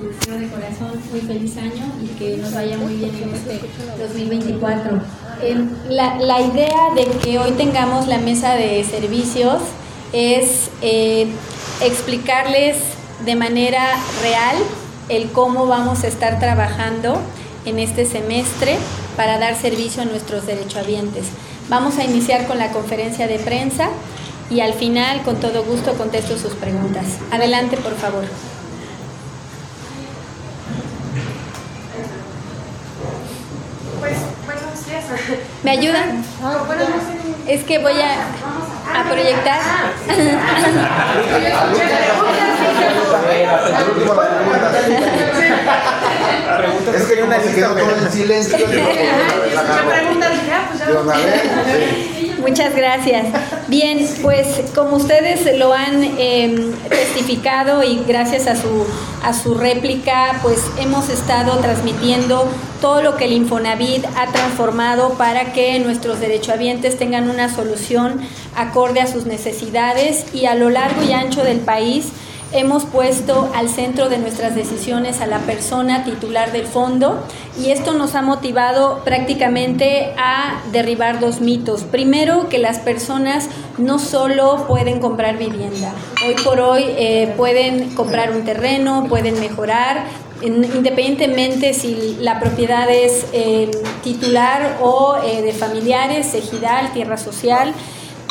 deseo de corazón muy feliz año y que nos vaya muy bien en este 2024. la, la, idea de que hoy tengamos la mesa de servicios es eh, explicarles de manera real el cómo vamos a estar trabajando en este semestre para dar servicio a nuestros derechohabientes. Vamos a iniciar con la conferencia de prensa y al final, con todo gusto, contesto sus preguntas. Adelante, por favor. Pues, buenos días. ¿Me ayudan? Es que voy a, a proyectar. Es que una se quedó todo en silencio. Muchas gracias. Bien, pues como ustedes lo han em, testificado y gracias a su, a su réplica, pues hemos estado transmitiendo todo lo que el Infonavit ha transformado para que nuestros derechohabientes tengan una solución acorde a sus necesidades y a lo largo y ancho del país Hemos puesto al centro de nuestras decisiones a la persona titular del fondo y esto nos ha motivado prácticamente a derribar dos mitos. Primero, que las personas no solo pueden comprar vivienda, hoy por hoy eh, pueden comprar un terreno, pueden mejorar, independientemente si la propiedad es eh, titular o eh, de familiares, ejidal, tierra social.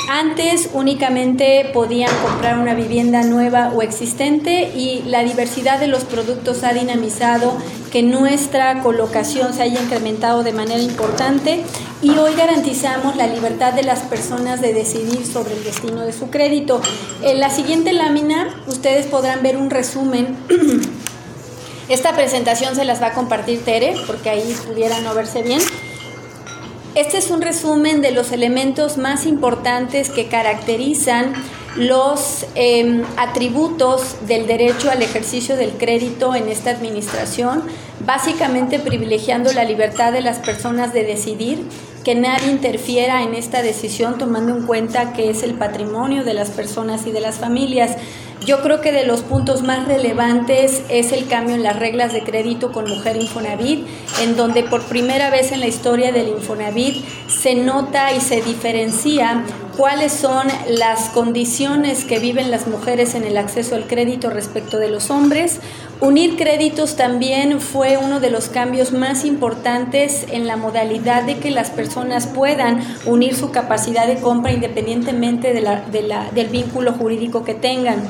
Antes únicamente podían comprar una vivienda nueva o existente y la diversidad de los productos ha dinamizado que nuestra colocación se haya incrementado de manera importante y hoy garantizamos la libertad de las personas de decidir sobre el destino de su crédito. En la siguiente lámina ustedes podrán ver un resumen. Esta presentación se las va a compartir Tere porque ahí pudiera no verse bien. Este es un resumen de los elementos más importantes que caracterizan los em, atributos del derecho al ejercicio del crédito en esta administración, básicamente privilegiando la libertad de las personas de decidir, que nadie interfiera en esta decisión tomando en cuenta que es el patrimonio de las personas y de las familias. Yo creo que de los puntos más relevantes es el cambio en las reglas de crédito con Mujer Infonavit, en donde por primera vez en la historia del Infonavit se nota y se diferencia cuáles son las condiciones que viven las mujeres en el acceso al crédito respecto de los hombres. Unir créditos también fue uno de los cambios más importantes en la modalidad de que las personas puedan unir su capacidad de compra independientemente del vínculo jurídico que tengan.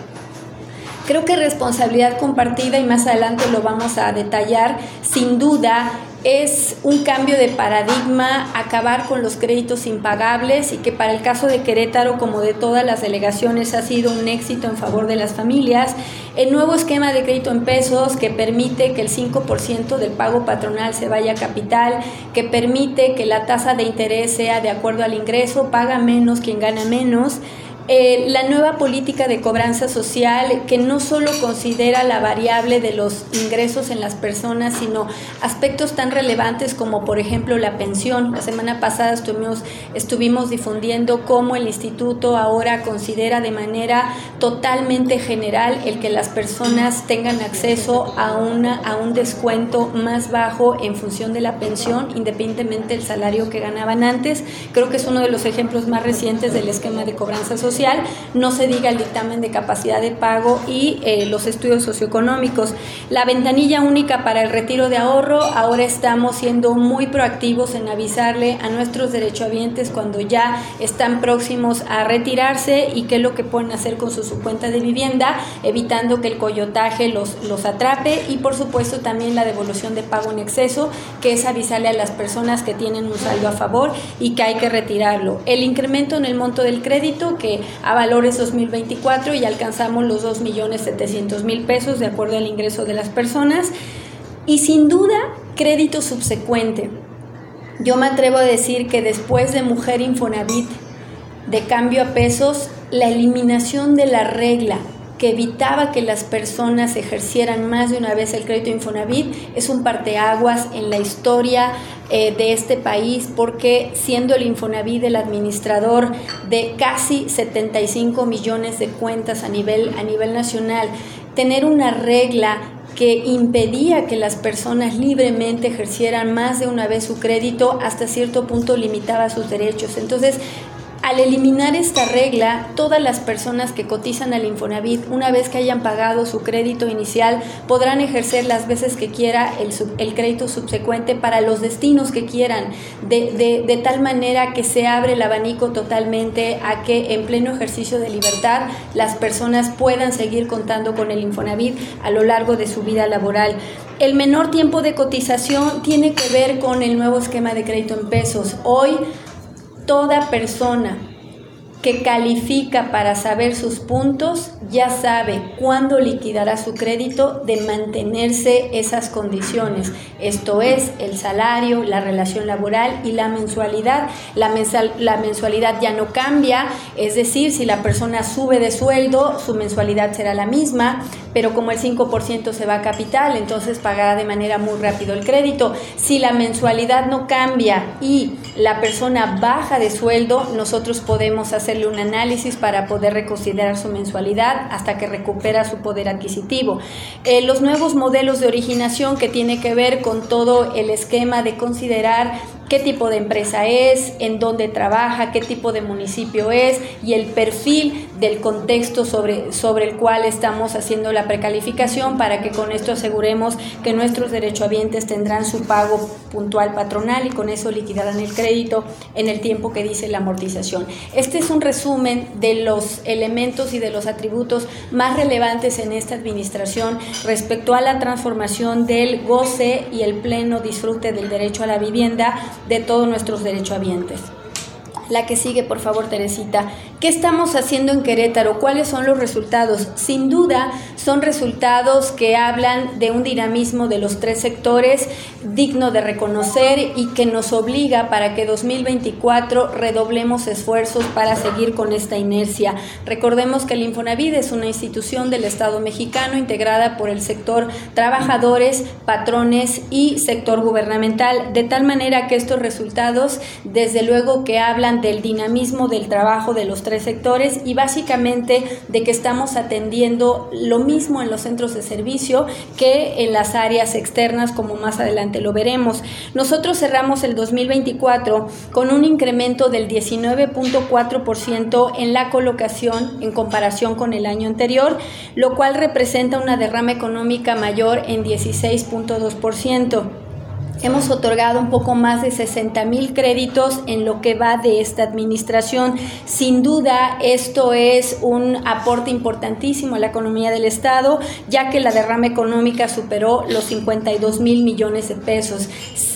Creo que responsabilidad compartida, y más adelante lo vamos a detallar, sin duda es un cambio de paradigma, acabar con los créditos impagables y que para el caso de Querétaro, como de todas las delegaciones, ha sido un éxito en favor de las familias. El nuevo esquema de crédito en pesos que permite que el 5% del pago patronal se vaya a capital, que permite que la tasa de interés sea de acuerdo al ingreso, paga menos quien gana menos. Eh, la nueva política de cobranza social que no solo considera la variable de los ingresos en las personas, sino aspectos tan relevantes como por ejemplo la pensión. La semana pasada estuvimos, estuvimos difundiendo cómo el instituto ahora considera de manera totalmente general el que las personas tengan acceso a, una, a un descuento más bajo en función de la pensión, independientemente del salario que ganaban antes. Creo que es uno de los ejemplos más recientes del esquema de cobranza social no se diga el dictamen de capacidad de pago y eh, los estudios socioeconómicos. La ventanilla única para el retiro de ahorro, ahora estamos siendo muy proactivos en avisarle a nuestros derechohabientes cuando ya están próximos a retirarse y qué es lo que pueden hacer con su, su cuenta de vivienda, evitando que el coyotaje los, los atrape y por supuesto también la devolución de pago en exceso, que es avisarle a las personas que tienen un saldo a favor y que hay que retirarlo. El incremento en el monto del crédito, que a valores 2024 y alcanzamos los 2.700.000 pesos de acuerdo al ingreso de las personas. Y sin duda, crédito subsecuente. Yo me atrevo a decir que después de Mujer Infonavit, de cambio a pesos, la eliminación de la regla que evitaba que las personas ejercieran más de una vez el crédito Infonavit es un parteaguas en la historia eh, de este país porque siendo el Infonavit el administrador de casi 75 millones de cuentas a nivel, a nivel nacional, tener una regla que impedía que las personas libremente ejercieran más de una vez su crédito, hasta cierto punto limitaba sus derechos. Entonces, al eliminar esta regla, todas las personas que cotizan al Infonavit, una vez que hayan pagado su crédito inicial, podrán ejercer las veces que quiera el, crédito subsecuente para los destinos que quieran, de, de tal manera que se abre el abanico totalmente a que en pleno ejercicio de libertad las personas puedan seguir contando con el Infonavit a lo largo de su vida laboral. El menor tiempo de cotización tiene que ver con el nuevo esquema de crédito en pesos. Hoy toda persona que califica para saber sus puntos ya sabe cuándo liquidará su crédito de mantenerse esas condiciones. Esto es el salario, la relación laboral y la mensualidad. La, la mensualidad ya no cambia, es decir, si la persona sube de sueldo, su mensualidad será la misma, pero como el 5% se va a capital, entonces pagará de manera muy rápido el crédito. Si la mensualidad no cambia y la persona baja de sueldo, nosotros podemos un análisis para poder reconsiderar su mensualidad hasta que recupera su poder adquisitivo. Eh, los nuevos modelos de originación que tiene que ver con todo el esquema de considerar qué tipo de empresa es, en dónde trabaja, qué tipo de municipio es y el perfil del contexto sobre, sobre el cual estamos haciendo la precalificación para que con esto aseguremos que nuestros derechohabientes tendrán su pago puntual patronal y con eso liquidarán el crédito en el tiempo que dice la amortización. Este es un resumen de los elementos y de los atributos más relevantes en esta administración respecto a la transformación del goce y el pleno disfrute del derecho a la vivienda de todos nuestros derechohabientes. La que sigue, por favor, Teresita. ¿Qué estamos haciendo en Querétaro? ¿Cuáles son los resultados? Sin duda, son resultados que hablan de un dinamismo de los tres sectores digno de reconocer y que nos obliga para que 2024 redoblemos esfuerzos para seguir con esta inercia. Recordemos que el Infonavit es una institución del Estado mexicano integrada por el sector trabajadores, patrones y sector gubernamental, de tal manera que estos resultados, desde luego que hablan del dinamismo del trabajo de los tres sectores y básicamente de que estamos atendiendo lo mismo en los centros de servicio que en las áreas externas, como más adelante lo veremos. Nosotros cerramos el 2024 con un incremento del 19.4% en la colocación en comparación con el año anterior, lo cual representa una derrama económica mayor en 16.2%. Hemos otorgado un poco más de 60 mil créditos en lo que va de esta administración. Sin duda, esto es un aporte importantísimo a la economía del Estado, ya que la derrama económica superó los 52 mil millones de pesos.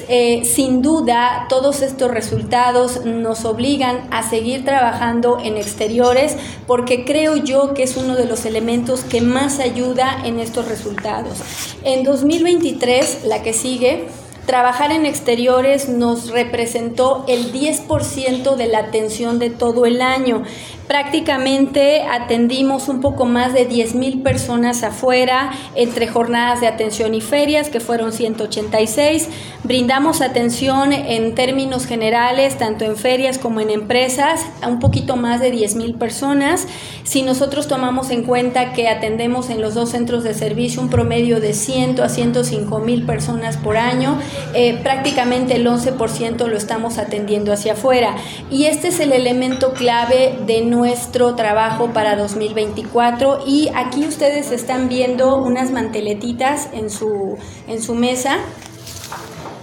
Eh, sin duda, todos estos resultados nos obligan a seguir trabajando en exteriores, porque creo yo que es uno de los elementos que más ayuda en estos resultados. En 2023, la que sigue, Trabajar en exteriores nos representó el 10% de la atención de todo el año. Prácticamente atendimos un poco más de 10 mil personas afuera entre jornadas de atención y ferias, que fueron 186. Brindamos atención en términos generales, tanto en ferias como en empresas, a un poquito más de 10 mil personas. Si nosotros tomamos en cuenta que atendemos en los dos centros de servicio un promedio de 100 a 105 mil personas por año, eh, prácticamente el 11% lo estamos atendiendo hacia afuera. Y este es el elemento clave de nuestro trabajo para 2024 y aquí ustedes están viendo unas manteletitas en su, en su mesa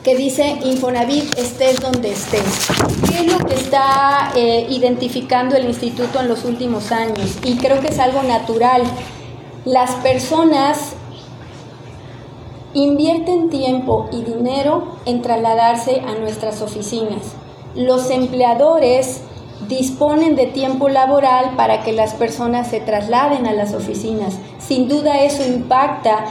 que dice Infonavit estés donde estés. ¿Qué es lo que está eh, identificando el instituto en los últimos años? Y creo que es algo natural. Las personas invierten tiempo y dinero en trasladarse a nuestras oficinas. Los empleadores disponen de tiempo laboral para que las personas se trasladen a las oficinas. Sin duda eso impacta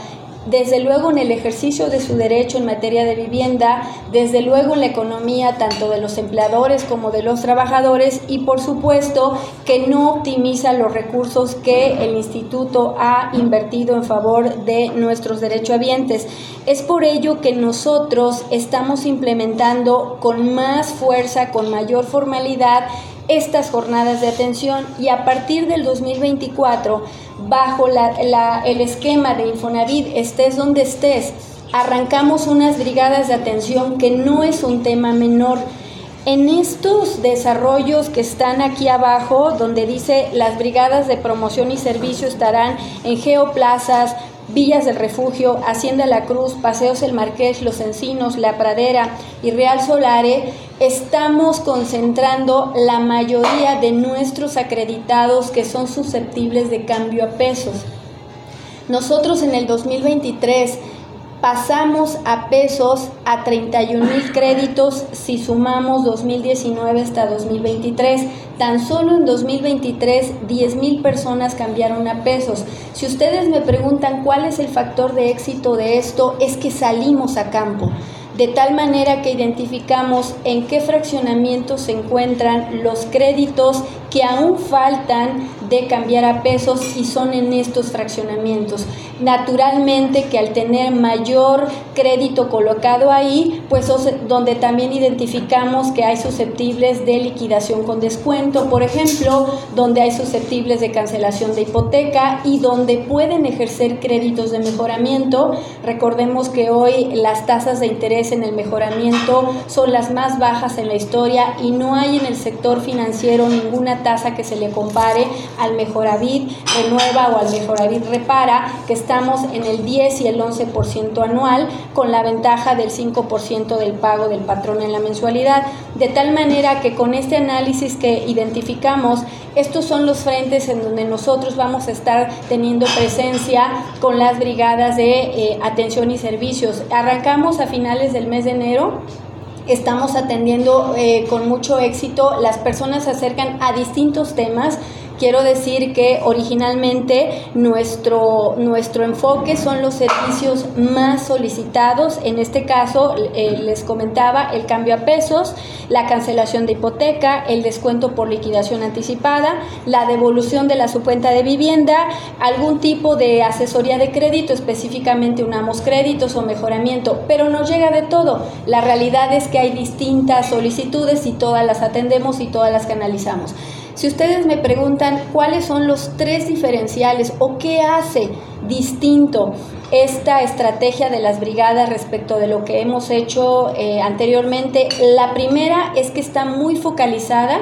desde luego en el ejercicio de su derecho en materia de vivienda, desde luego en la economía tanto de los empleadores como de los trabajadores y por supuesto que no optimiza los recursos que el instituto ha invertido en favor de nuestros derechohabientes. Es por ello que nosotros estamos implementando con más fuerza, con mayor formalidad, estas jornadas de atención y a partir del 2024 bajo el esquema de Infonavit, estés donde estés, arrancamos unas brigadas de atención que no es un tema menor. En estos desarrollos que están aquí abajo, donde dice las brigadas de promoción y servicio estarán en geoplazas, Villas del Refugio, Hacienda La Cruz, Paseos El Marqués, Los Encinos, La Pradera y Real Solare, estamos concentrando la mayoría de nuestros acreditados que son susceptibles de cambio a pesos. Nosotros en el 2023 pasamos a pesos a 31 mil créditos si sumamos 2019 hasta 2023. Tan solo en 2023 10 mil personas cambiaron a pesos. Si ustedes me preguntan cuál es el factor de éxito de esto, es que salimos a campo de tal manera que identificamos en qué fraccionamiento se encuentran los créditos que aún faltan de cambiar a pesos y son en estos fraccionamientos. Naturalmente que al tener mayor crédito colocado ahí, pues donde también identificamos que hay susceptibles de liquidación con descuento, por ejemplo, donde hay susceptibles de cancelación de hipoteca y donde pueden ejercer créditos de mejoramiento. Recordemos que hoy las tasas de interés en el mejoramiento son las más bajas en la historia y no hay en el sector financiero ninguna tasa que se le compare al Mejoravid Renueva o al Mejoravid Repara, que estamos en el 10 y el 11% anual, con la ventaja del 5% del pago del patrón en la mensualidad. De tal manera que con este análisis que identificamos, estos son los frentes en donde nosotros vamos a estar teniendo presencia con las brigadas de eh, atención y servicios. Arrancamos a finales del mes de enero estamos atendiendo eh, con mucho éxito. Las personas se acercan a distintos temas Quiero decir que originalmente nuestro, nuestro enfoque son los servicios más solicitados. En este caso, eh, les comentaba el cambio a pesos, la cancelación de hipoteca, el descuento por liquidación anticipada, la devolución de la subcuenta de vivienda, algún tipo de asesoría de crédito, específicamente unamos créditos o mejoramiento, pero no llega de todo. La realidad es que hay distintas solicitudes y todas las atendemos y todas las canalizamos. Si ustedes me preguntan cuáles son los tres diferenciales o qué hace distinto esta estrategia de las brigadas respecto de lo que hemos hecho eh, anteriormente, la primera es que está muy focalizada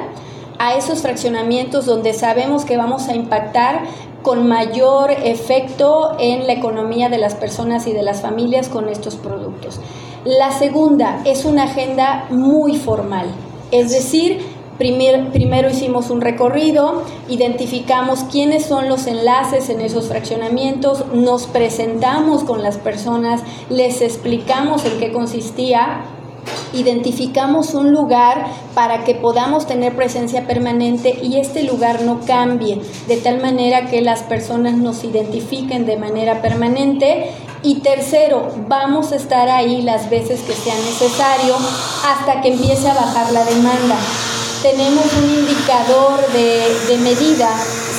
a esos fraccionamientos donde sabemos que vamos a impactar con mayor efecto en la economía de las personas y de las familias con estos productos. La segunda es una agenda muy formal, es decir, primero hicimos un recorrido, identificamos quiénes son los enlaces en esos fraccionamientos, nos presentamos con las personas, les explicamos en qué consistía, identificamos un lugar para que podamos tener presencia permanente y este lugar no cambie, de tal manera que las personas nos identifiquen de manera permanente. Y tercero, vamos a estar ahí las veces que sea necesario hasta que empiece a bajar la demanda tenemos un indicador de, medida.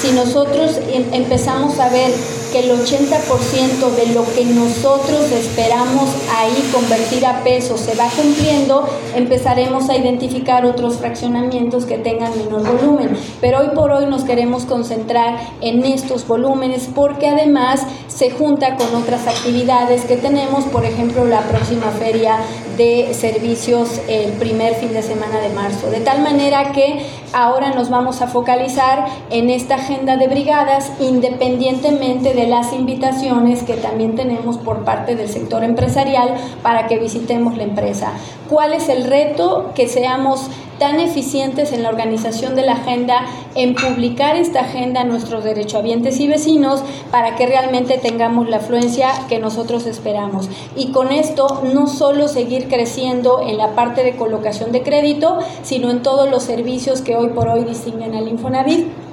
Si nosotros em, empezamos a ver que el 80% de lo que nosotros esperamos ahí convertir a pesos se va cumpliendo, empezaremos a identificar otros fraccionamientos que tengan menor volumen. Pero hoy por hoy nos queremos concentrar en estos volúmenes porque además se junta con otras actividades que tenemos, por ejemplo, la próxima feria de servicios el primer fin de semana de marzo. De tal manera que ahora nos vamos a focalizar en esta agenda de brigadas independientemente de las invitaciones que también tenemos por parte del sector empresarial para que visitemos la empresa. ¿Cuál es el reto? Que seamos tan eficientes en la organización de la agenda, en publicar esta agenda a nuestros derechohabientes y vecinos para que realmente tengamos la afluencia que nosotros esperamos. Y con esto no solo seguir creciendo en la parte de colocación de crédito, sino en todos los servicios que hoy por hoy distinguen al Infonavit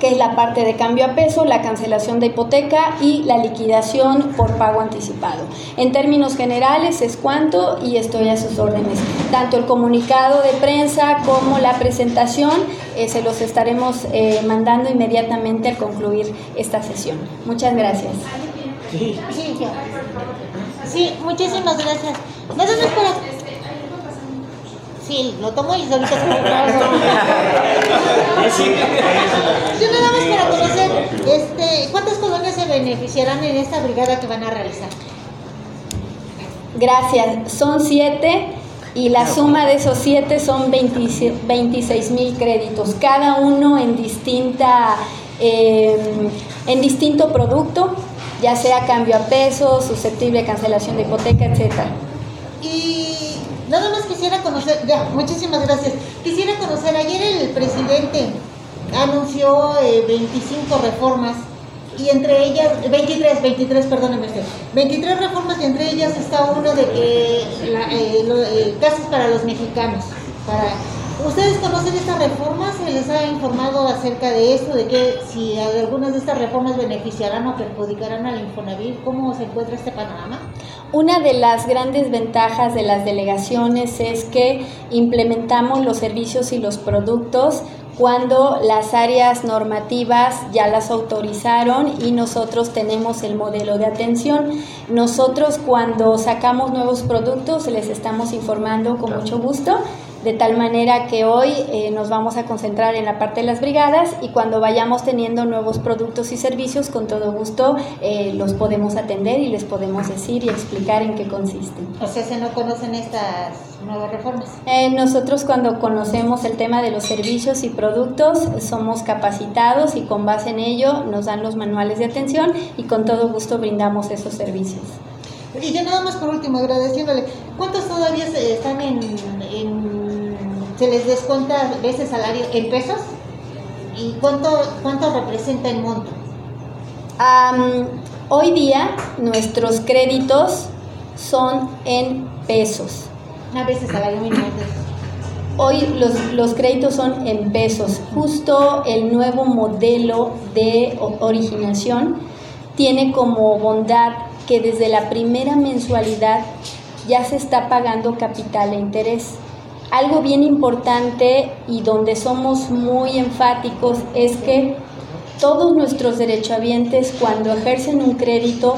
que es la parte de cambio a peso, la cancelación de hipoteca y la liquidación por pago anticipado. En términos generales es cuanto y estoy a sus órdenes. Tanto el comunicado de prensa como la presentación eh, se los estaremos eh, mandando inmediatamente al concluir esta sesión. Muchas gracias. Sí, muchísimas gracias. Sí, lo tomo y ahorita se Yo nada más para conocer, este, ¿cuántas colonias se beneficiarán en esta brigada que van a realizar? Gracias, son siete y la suma de esos siete son 26 mil créditos, cada uno en distinta, em, en distinto producto, ya sea cambio a peso, susceptible de cancelación de hipoteca, etcétera. Y quisiera conocer, ya, muchísimas gracias. Quisiera conocer, ayer el presidente anunció 25 eh, reformas y entre ellas, 23, 23, perdóneme usted, 23 reformas y entre ellas está uno de que la, eh, eh, casas para los mexicanos. Para, ¿Ustedes conocen estas reformas? ¿Se les ha informado acerca de esto? ¿De que si algunas de estas reformas beneficiarán o perjudicarán al Infonavit? ¿Cómo se encuentra este panorama? Una de las grandes ventajas de las delegaciones es que implementamos los servicios y los productos cuando las áreas normativas ya las autorizaron y nosotros tenemos el modelo de atención. Nosotros cuando sacamos nuevos productos les estamos informando con mucho gusto de tal manera que hoy eh, nos vamos a concentrar en la parte de las brigadas y cuando vayamos teniendo nuevos productos y servicios, con todo gusto eh, los podemos atender y les podemos decir y explicar en qué consisten. O sea, ¿se no conocen estas nuevas reformas? Eh, nosotros cuando conocemos el tema de los servicios y productos, somos capacitados y con base en ello nos dan los manuales de atención y con todo gusto brindamos esos servicios. Y ya nada más por último, agradeciéndole, ¿cuántos todavía están en se les descuenta ese salario en pesos y cuánto, cuánto representa el monto. hoy día nuestros créditos son en pesos. Una vez el salario mínimo. Hoy los, los, créditos son en pesos. Justo el nuevo modelo de originación tiene como bondad que desde la primera mensualidad ya se está pagando capital e interés. Algo bien importante y donde somos muy enfáticos es que todos nuestros derechohabientes cuando ejercen un crédito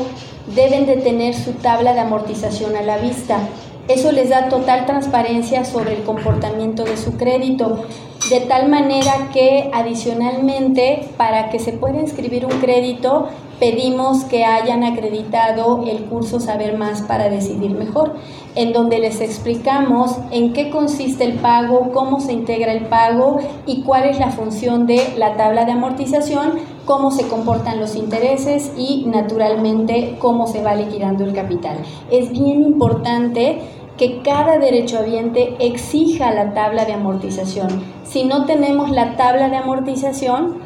deben de tener su tabla de amortización a la vista. Eso les da total transparencia sobre el comportamiento de su crédito, de tal manera que adicionalmente para que se pueda inscribir un crédito pedimos que hayan acreditado el curso Saber Más para Decidir Mejor, en donde les explicamos en qué consiste el pago, cómo se integra el pago y cuál es la función de la tabla de amortización, cómo se comportan los intereses y naturalmente cómo se va liquidando el capital. Es bien importante que cada derechohabiente exija la tabla de amortización. Si no tenemos la tabla de amortización,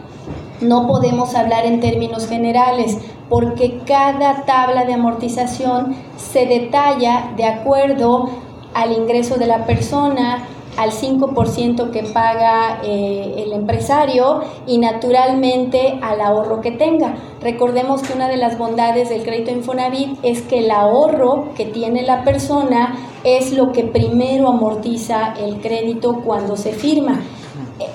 no podemos hablar en términos generales porque cada tabla de amortización se detalla de acuerdo al ingreso de la persona, al 5% que paga eh, el empresario y naturalmente al ahorro que tenga. Recordemos que una de las bondades del crédito Infonavit es que el ahorro que tiene la persona es lo que primero amortiza el crédito cuando se firma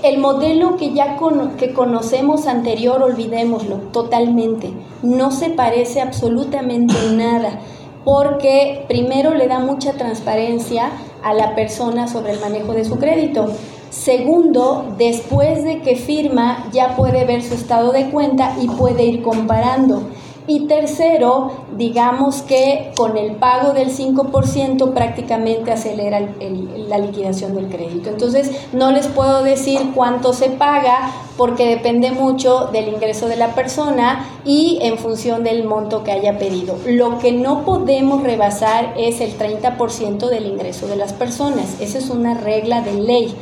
el modelo que ya que conocemos anterior, olvidémoslo totalmente. No se parece absolutamente nada, porque primero le da mucha transparencia a la persona sobre el manejo de su crédito. Segundo, después de que firma, ya puede ver su estado de cuenta y puede ir comparando. Y tercero, digamos que con el pago del 5% prácticamente acelera la liquidación del crédito. Entonces, no les puedo decir cuánto se paga porque depende mucho del ingreso de la persona y en función del monto que haya pedido. Lo que no podemos rebasar es el 30% del ingreso de las personas. Esa es una regla de ley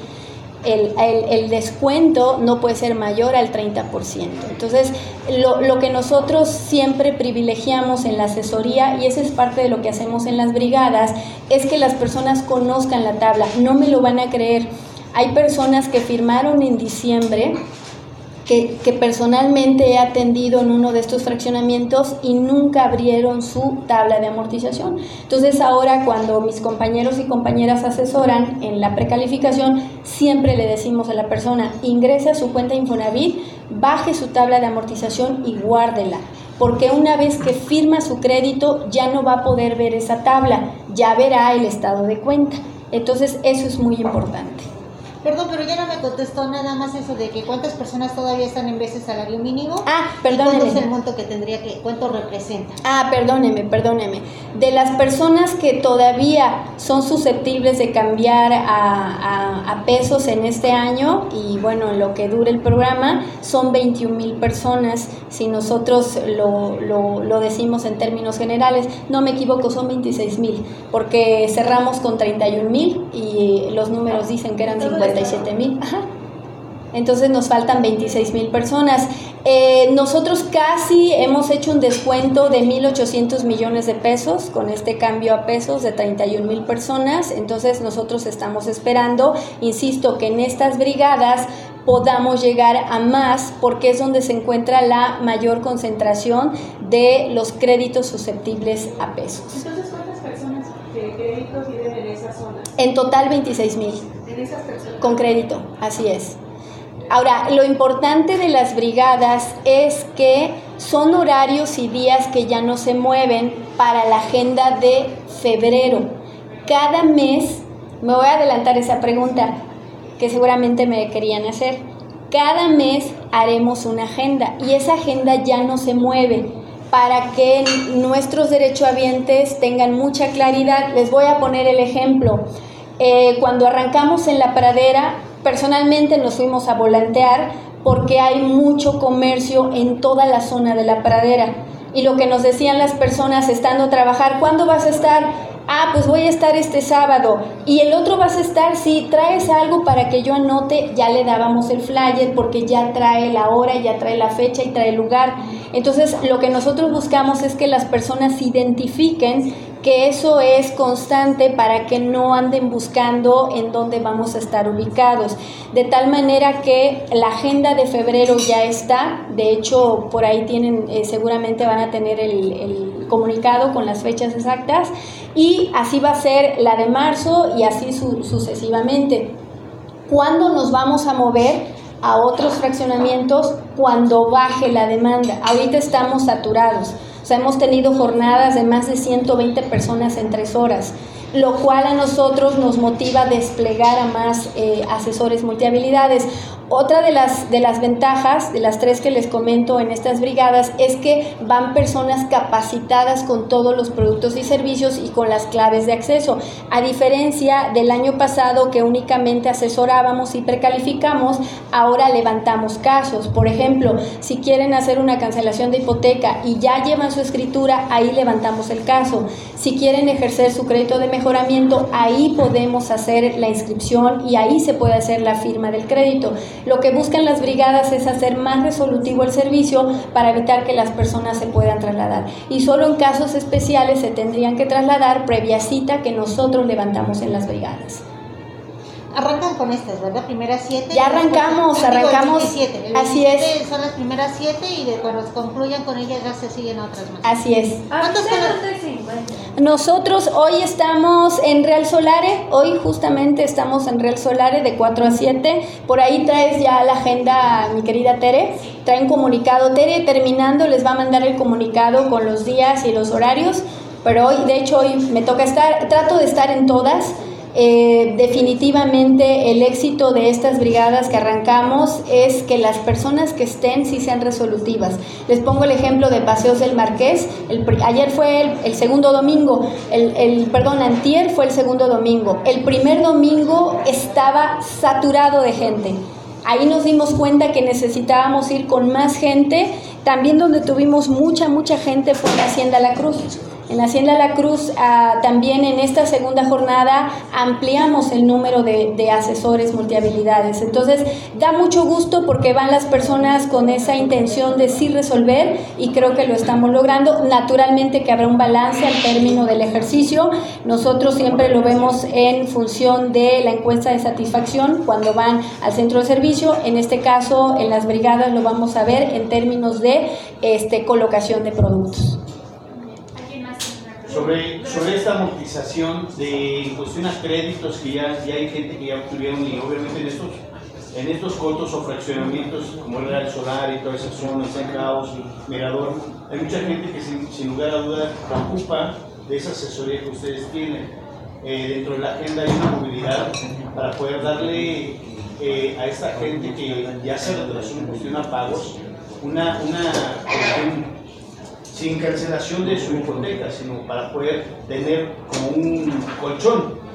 el, descuento no puede ser mayor al 30%. Entonces, lo, lo, que nosotros siempre privilegiamos en la asesoría, y eso es parte de lo que hacemos en las brigadas, es que las personas conozcan la tabla. No me lo van a creer. Hay personas que firmaron en diciembre que, personalmente he atendido en uno de estos fraccionamientos y nunca abrieron su tabla de amortización. Entonces ahora cuando mis compañeros y compañeras asesoran en la precalificación, siempre le decimos a la persona, ingrese a su cuenta Infonavit, baje su tabla de amortización y guárdela porque una vez que firma su crédito ya no va a poder ver esa tabla, ya verá el estado de cuenta Entonces, eso es muy importante. Perdón, pero ya no me contestó nada más eso de que cuántas personas todavía están en de salario mínimo. Ah, perdóneme. ¿Cuánto es el monto que tendría que, cuánto representa? Ah, perdóneme, perdóneme. De las personas que todavía son susceptibles de cambiar a, a, pesos en este año, y bueno, lo que dure el programa, son 21 mil personas, si nosotros lo, lo, lo, decimos en términos generales. No me equivoco, son 26 mil, porque cerramos con 31 mil y los números dicen que eran 50 mil. Entonces nos faltan 26 mil personas. Eh, nosotros casi hemos hecho un descuento de 1.800 millones de pesos con este cambio a pesos de 31 mil personas. Entonces nosotros estamos esperando, insisto, que en estas brigadas podamos llegar a más porque es donde se encuentra la mayor concentración de los créditos susceptibles a pesos. Entonces, ¿cuántas personas de créditos tienen en esa zona? En total 26 mil. Con crédito, así es. Ahora, lo importante de las brigadas es que son horarios y días que ya no se mueven para la agenda de febrero. Cada mes, me voy a adelantar esa pregunta que seguramente me querían hacer. Cada mes haremos una agenda y esa agenda ya no se mueve para que nuestros derechohabientes tengan mucha claridad. Les voy a poner el ejemplo. Eh, cuando arrancamos en la pradera, personalmente nos fuimos a volantear porque hay mucho comercio en toda la zona de la pradera. Y lo que nos decían las personas estando a trabajar, ¿cuándo vas a estar? Ah, pues voy a estar este sábado. Y el otro vas a estar, si traes algo para que yo anote, ya le dábamos el flyer porque ya trae la hora, ya trae la fecha y trae el lugar. Entonces, lo que nosotros buscamos es que las personas identifiquen que eso es constante para que no anden buscando en dónde vamos a estar ubicados. De tal manera que la agenda de febrero ya está, de hecho por ahí tienen, eh, seguramente van a tener el, comunicado con las fechas exactas y así va a ser la de marzo y así sucesivamente. ¿Cuándo nos vamos a mover? a otros fraccionamientos cuando baje la demanda. Ahorita estamos saturados hemos tenido jornadas de más de 120 personas en tres horas lo cual a nosotros nos motiva a desplegar a más eh, asesores multihabilidades. Otra de las, de las ventajas, de las tres que les comento en estas brigadas, es que van personas capacitadas con todos los productos y servicios y con las claves de acceso, a diferencia del año pasado que únicamente asesorábamos y precalificamos, ahora levantamos casos. Por ejemplo, si quieren hacer una cancelación de hipoteca y ya llevan su escritura, ahí levantamos el caso. Si quieren ejercer su crédito de mejoramiento, ahí podemos hacer la inscripción y ahí se puede hacer la firma del crédito. Lo que buscan las brigadas es hacer más resolutivo el servicio para evitar que las personas se puedan trasladar. Y solo en casos especiales se tendrían que trasladar previa cita que nosotros levantamos en las brigadas. Arrancan con estas, ¿verdad? Primeras siete. Ya arrancamos, arrancamos. así es. Son las primeras siete y de cuando concluyan con ellas ya se siguen otras más. Así es. ¿Cuántos Nosotros hoy estamos en Real Solare, hoy justamente estamos en Real Solare de 4 a 7. Por ahí traes ya la agenda, mi querida Tere. Traen comunicado. Tere terminando les va a mandar el comunicado con los días y los horarios. Pero hoy, de hecho, hoy me toca estar, trato de estar en todas eh, definitivamente el éxito de estas brigadas que arrancamos es que las personas que estén sí sean resolutivas. Les pongo el ejemplo de Paseos del Marqués. Ayer fue el, segundo domingo, el, el, perdón, antier fue el segundo domingo. El primer domingo estaba saturado de gente. Ahí nos dimos cuenta que necesitábamos ir con más gente. También donde tuvimos mucha, mucha gente fue en Hacienda La Cruz. En la Hacienda La Cruz ah, también en esta segunda jornada ampliamos el número de, de, asesores multihabilidades. Entonces da mucho gusto porque van las personas con esa intención de sí resolver y creo que lo estamos logrando. Naturalmente que habrá un balance al término del ejercicio. Nosotros siempre lo vemos en función de la encuesta de satisfacción cuando van al centro de servicio. En este caso en las brigadas lo vamos a ver en términos de este, colocación de productos sobre, sobre esta amortización de cuestión a créditos que ya, ya hay gente que ya obtuvieron y obviamente en estos, en estos cortos o fraccionamientos como el Real Solar y toda esa zona, San Caos, Mirador, hay mucha gente que sin, sin lugar a dudas preocupa de esa asesoría que ustedes tienen. eh, dentro de la agenda hay una movilidad para poder darle eh, a esta gente que ya se retrasó en cuestión a pagos una, una sin cancelación de su hipoteca, sino para poder tener como un colchón.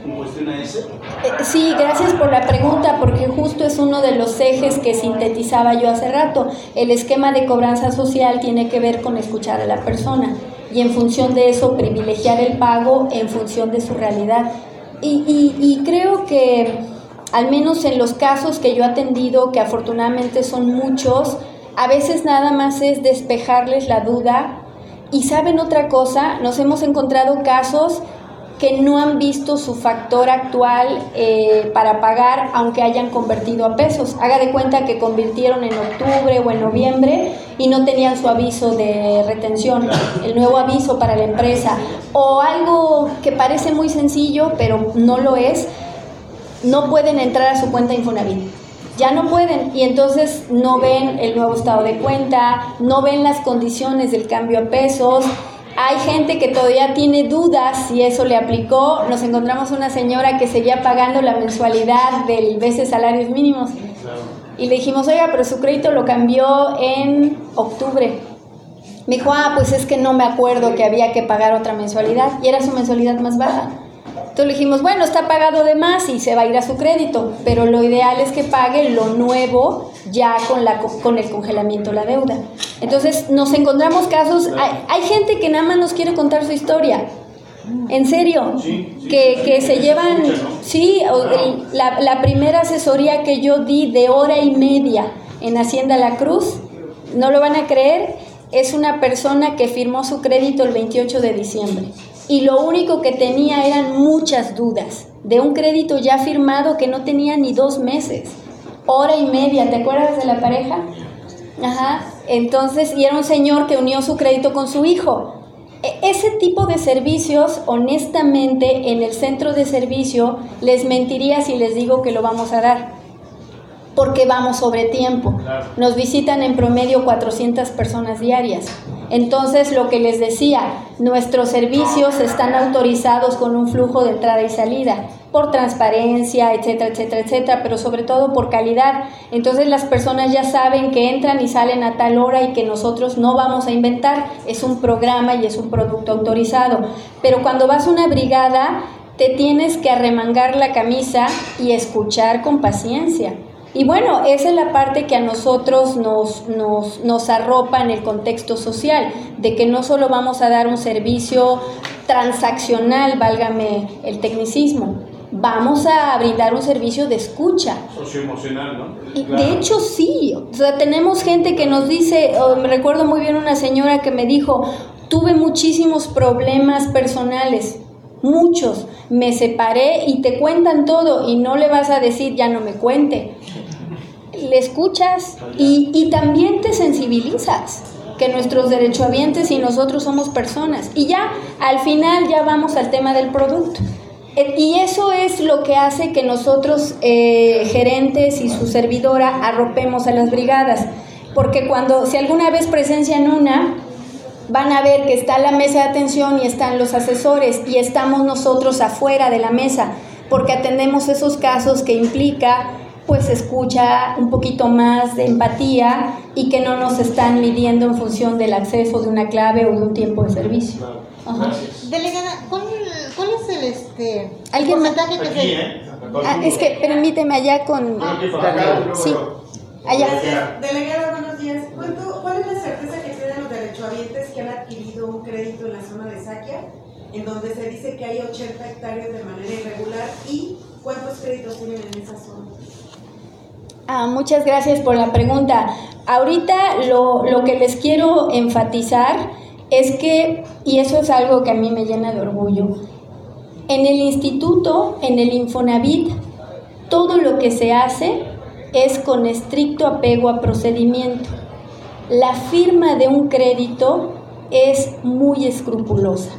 Eh, sí, gracias por la pregunta, porque justo es uno de los ejes que sintetizaba yo hace rato. El esquema de cobranza social tiene que ver con escuchar a la persona y en función de eso privilegiar el pago en función de su realidad. Y, y, creo que al menos en los casos que yo he atendido, que afortunadamente son muchos, a veces nada más es despejarles la duda. Y saben otra cosa, nos hemos encontrado casos que no han visto su factor actual eh, para pagar aunque hayan convertido a pesos. Haga de cuenta que convirtieron en octubre o en noviembre y no tenían su aviso de retención, el nuevo aviso para la empresa. O algo que parece muy sencillo, pero no lo es, no pueden entrar a su cuenta Infonavit. Ya no pueden y entonces no ven el nuevo estado de cuenta, no ven las condiciones del cambio a pesos hay gente que todavía tiene dudas si eso le aplicó. Nos encontramos una señora que seguía pagando la mensualidad del veces salarios mínimos. Y le dijimos, oiga, pero su crédito lo cambió en octubre. Me dijo, ah, pues es que no me acuerdo que había que pagar otra mensualidad. Y era su mensualidad más baja. Entonces le dijimos, bueno, está pagado de más y se va a ir a su crédito, pero lo ideal es que pague lo nuevo ya con, la, con el congelamiento de la deuda. Entonces nos encontramos casos, hay, gente que nada más nos quiere contar su historia. En serio, que, se llevan, sí, la, la primera asesoría que yo di de hora y media en Hacienda La Cruz, no lo van a creer, es una persona que firmó su crédito el 28 de diciembre y lo único que tenía eran muchas dudas de un crédito ya firmado que no tenía ni dos meses hora y media, ¿te acuerdas de la pareja? Ajá, entonces, y era un señor que unió su crédito con su hijo. E, ese tipo de servicios, honestamente, en el centro de servicio, les mentiría si les digo que lo vamos a dar porque vamos sobre tiempo. Nos visitan en promedio 400 personas diarias. Entonces, lo que les decía, nuestros servicios están autorizados con un flujo de entrada y salida, por transparencia, etcétera, etcétera, etcétera, pero sobre todo por calidad. Entonces, las personas ya saben que entran y salen a tal hora y que nosotros no vamos a inventar, es un programa y es un producto autorizado. Pero cuando vas a una brigada, te tienes que arremangar la camisa y escuchar con paciencia y bueno, esa es la parte que a nosotros nos, nos, nos arropa en el contexto social, de que no solo vamos a dar un servicio transaccional, válgame el tecnicismo, vamos a brindar un servicio de escucha. Socioemocional, ¿no? Y De hecho, sí. O sea, tenemos gente que nos dice, me recuerdo muy bien una señora que me dijo, tuve muchísimos problemas personales, muchos. Me separé y te cuentan todo y no le vas a decir, ya no me cuente le escuchas y, y también te sensibilizas que nuestros derechohabientes y nosotros somos personas. Y ya al final ya vamos al tema del producto. E, y eso es lo que hace que nosotros, eh, gerentes y su servidora, arropemos a las brigadas. Porque cuando, si alguna vez presencian una, van a ver que está la mesa de atención y están los asesores y estamos nosotros afuera de la mesa, porque atendemos esos casos que implica pues escucha un poquito más de empatía y que no nos están midiendo en función del acceso de una clave o de un tiempo de servicio. Delegada, ¿cuál, es el este ¿Alguien porcentaje que se... ¿eh? Ah, es que permíteme allá con... Sí, allá. Delegada, buenos días. ¿Cuál es la certeza que tienen los derechohabientes que han adquirido un crédito en la zona de Saquia, en donde se dice que hay 80 hectáreas de manera irregular y cuántos créditos tienen en esa zona? Ah, muchas gracias por la pregunta. Ahorita lo, lo, que les quiero enfatizar es que, y eso es algo que a mí me llena de orgullo, en el instituto, en el Infonavit, todo lo que se hace es con estricto apego a procedimiento. La firma de un crédito es muy escrupulosa.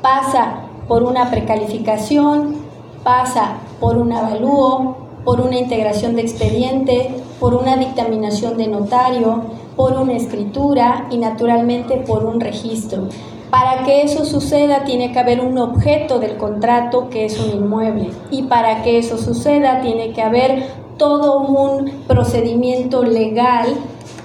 Pasa por una precalificación, pasa por un avalúo, por una integración de expediente, por una dictaminación de notario, por una escritura y naturalmente por un registro. Para que eso suceda tiene que haber un objeto del contrato que es un inmueble y para que eso suceda tiene que haber todo un procedimiento legal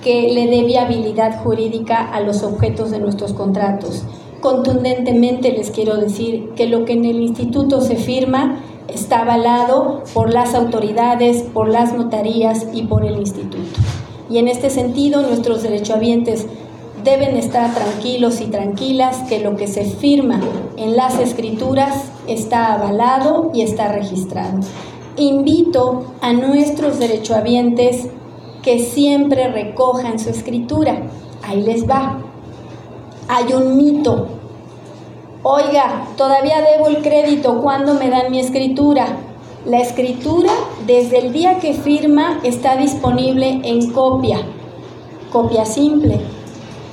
que le dé viabilidad jurídica a los objetos de nuestros contratos. Contundentemente les quiero decir que lo que en el instituto se firma está avalado por las autoridades, por las notarías y por el instituto. Y en este sentido, nuestros derechohabientes deben estar tranquilos y tranquilas que lo que se firma en las escrituras está avalado y está registrado. Invito a nuestros derechohabientes que siempre recojan su escritura. Ahí les va. Hay un mito. Oiga, todavía debo el crédito. ¿Cuándo me dan mi escritura? La escritura desde el día que firma está disponible en copia, copia simple.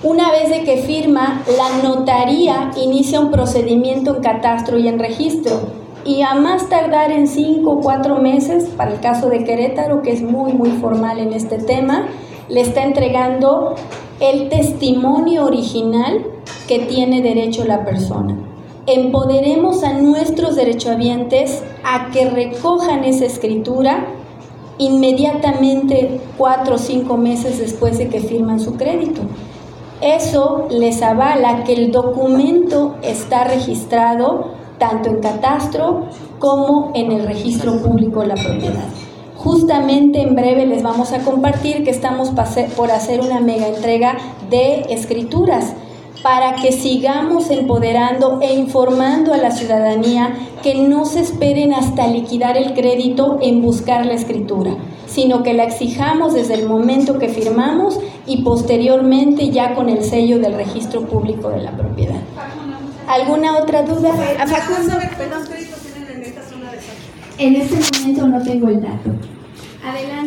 Una vez de que firma, la notaría inicia un procedimiento en catastro y en registro y a más tardar en cinco o cuatro meses, para el caso de Querétaro, que es muy, muy formal en este tema, le está entregando el testimonio original que tiene derecho la persona. Empoderemos a nuestros derechohabientes a que recojan esa escritura inmediatamente cuatro o cinco meses después de que firman su crédito. Eso les avala que el documento está registrado tanto en catastro como en el registro público de la propiedad. Justamente en breve les vamos a compartir que estamos por hacer una mega entrega de escrituras para que sigamos empoderando e informando a la ciudadanía que no se esperen hasta liquidar el crédito en buscar la escritura, sino que la exijamos desde el momento que firmamos y posteriormente ya con el sello del registro público de la propiedad. ¿Alguna otra duda? A Facundo. ¿Cuántos créditos tienen en esta zona de En este momento no tengo el dato. Adelante.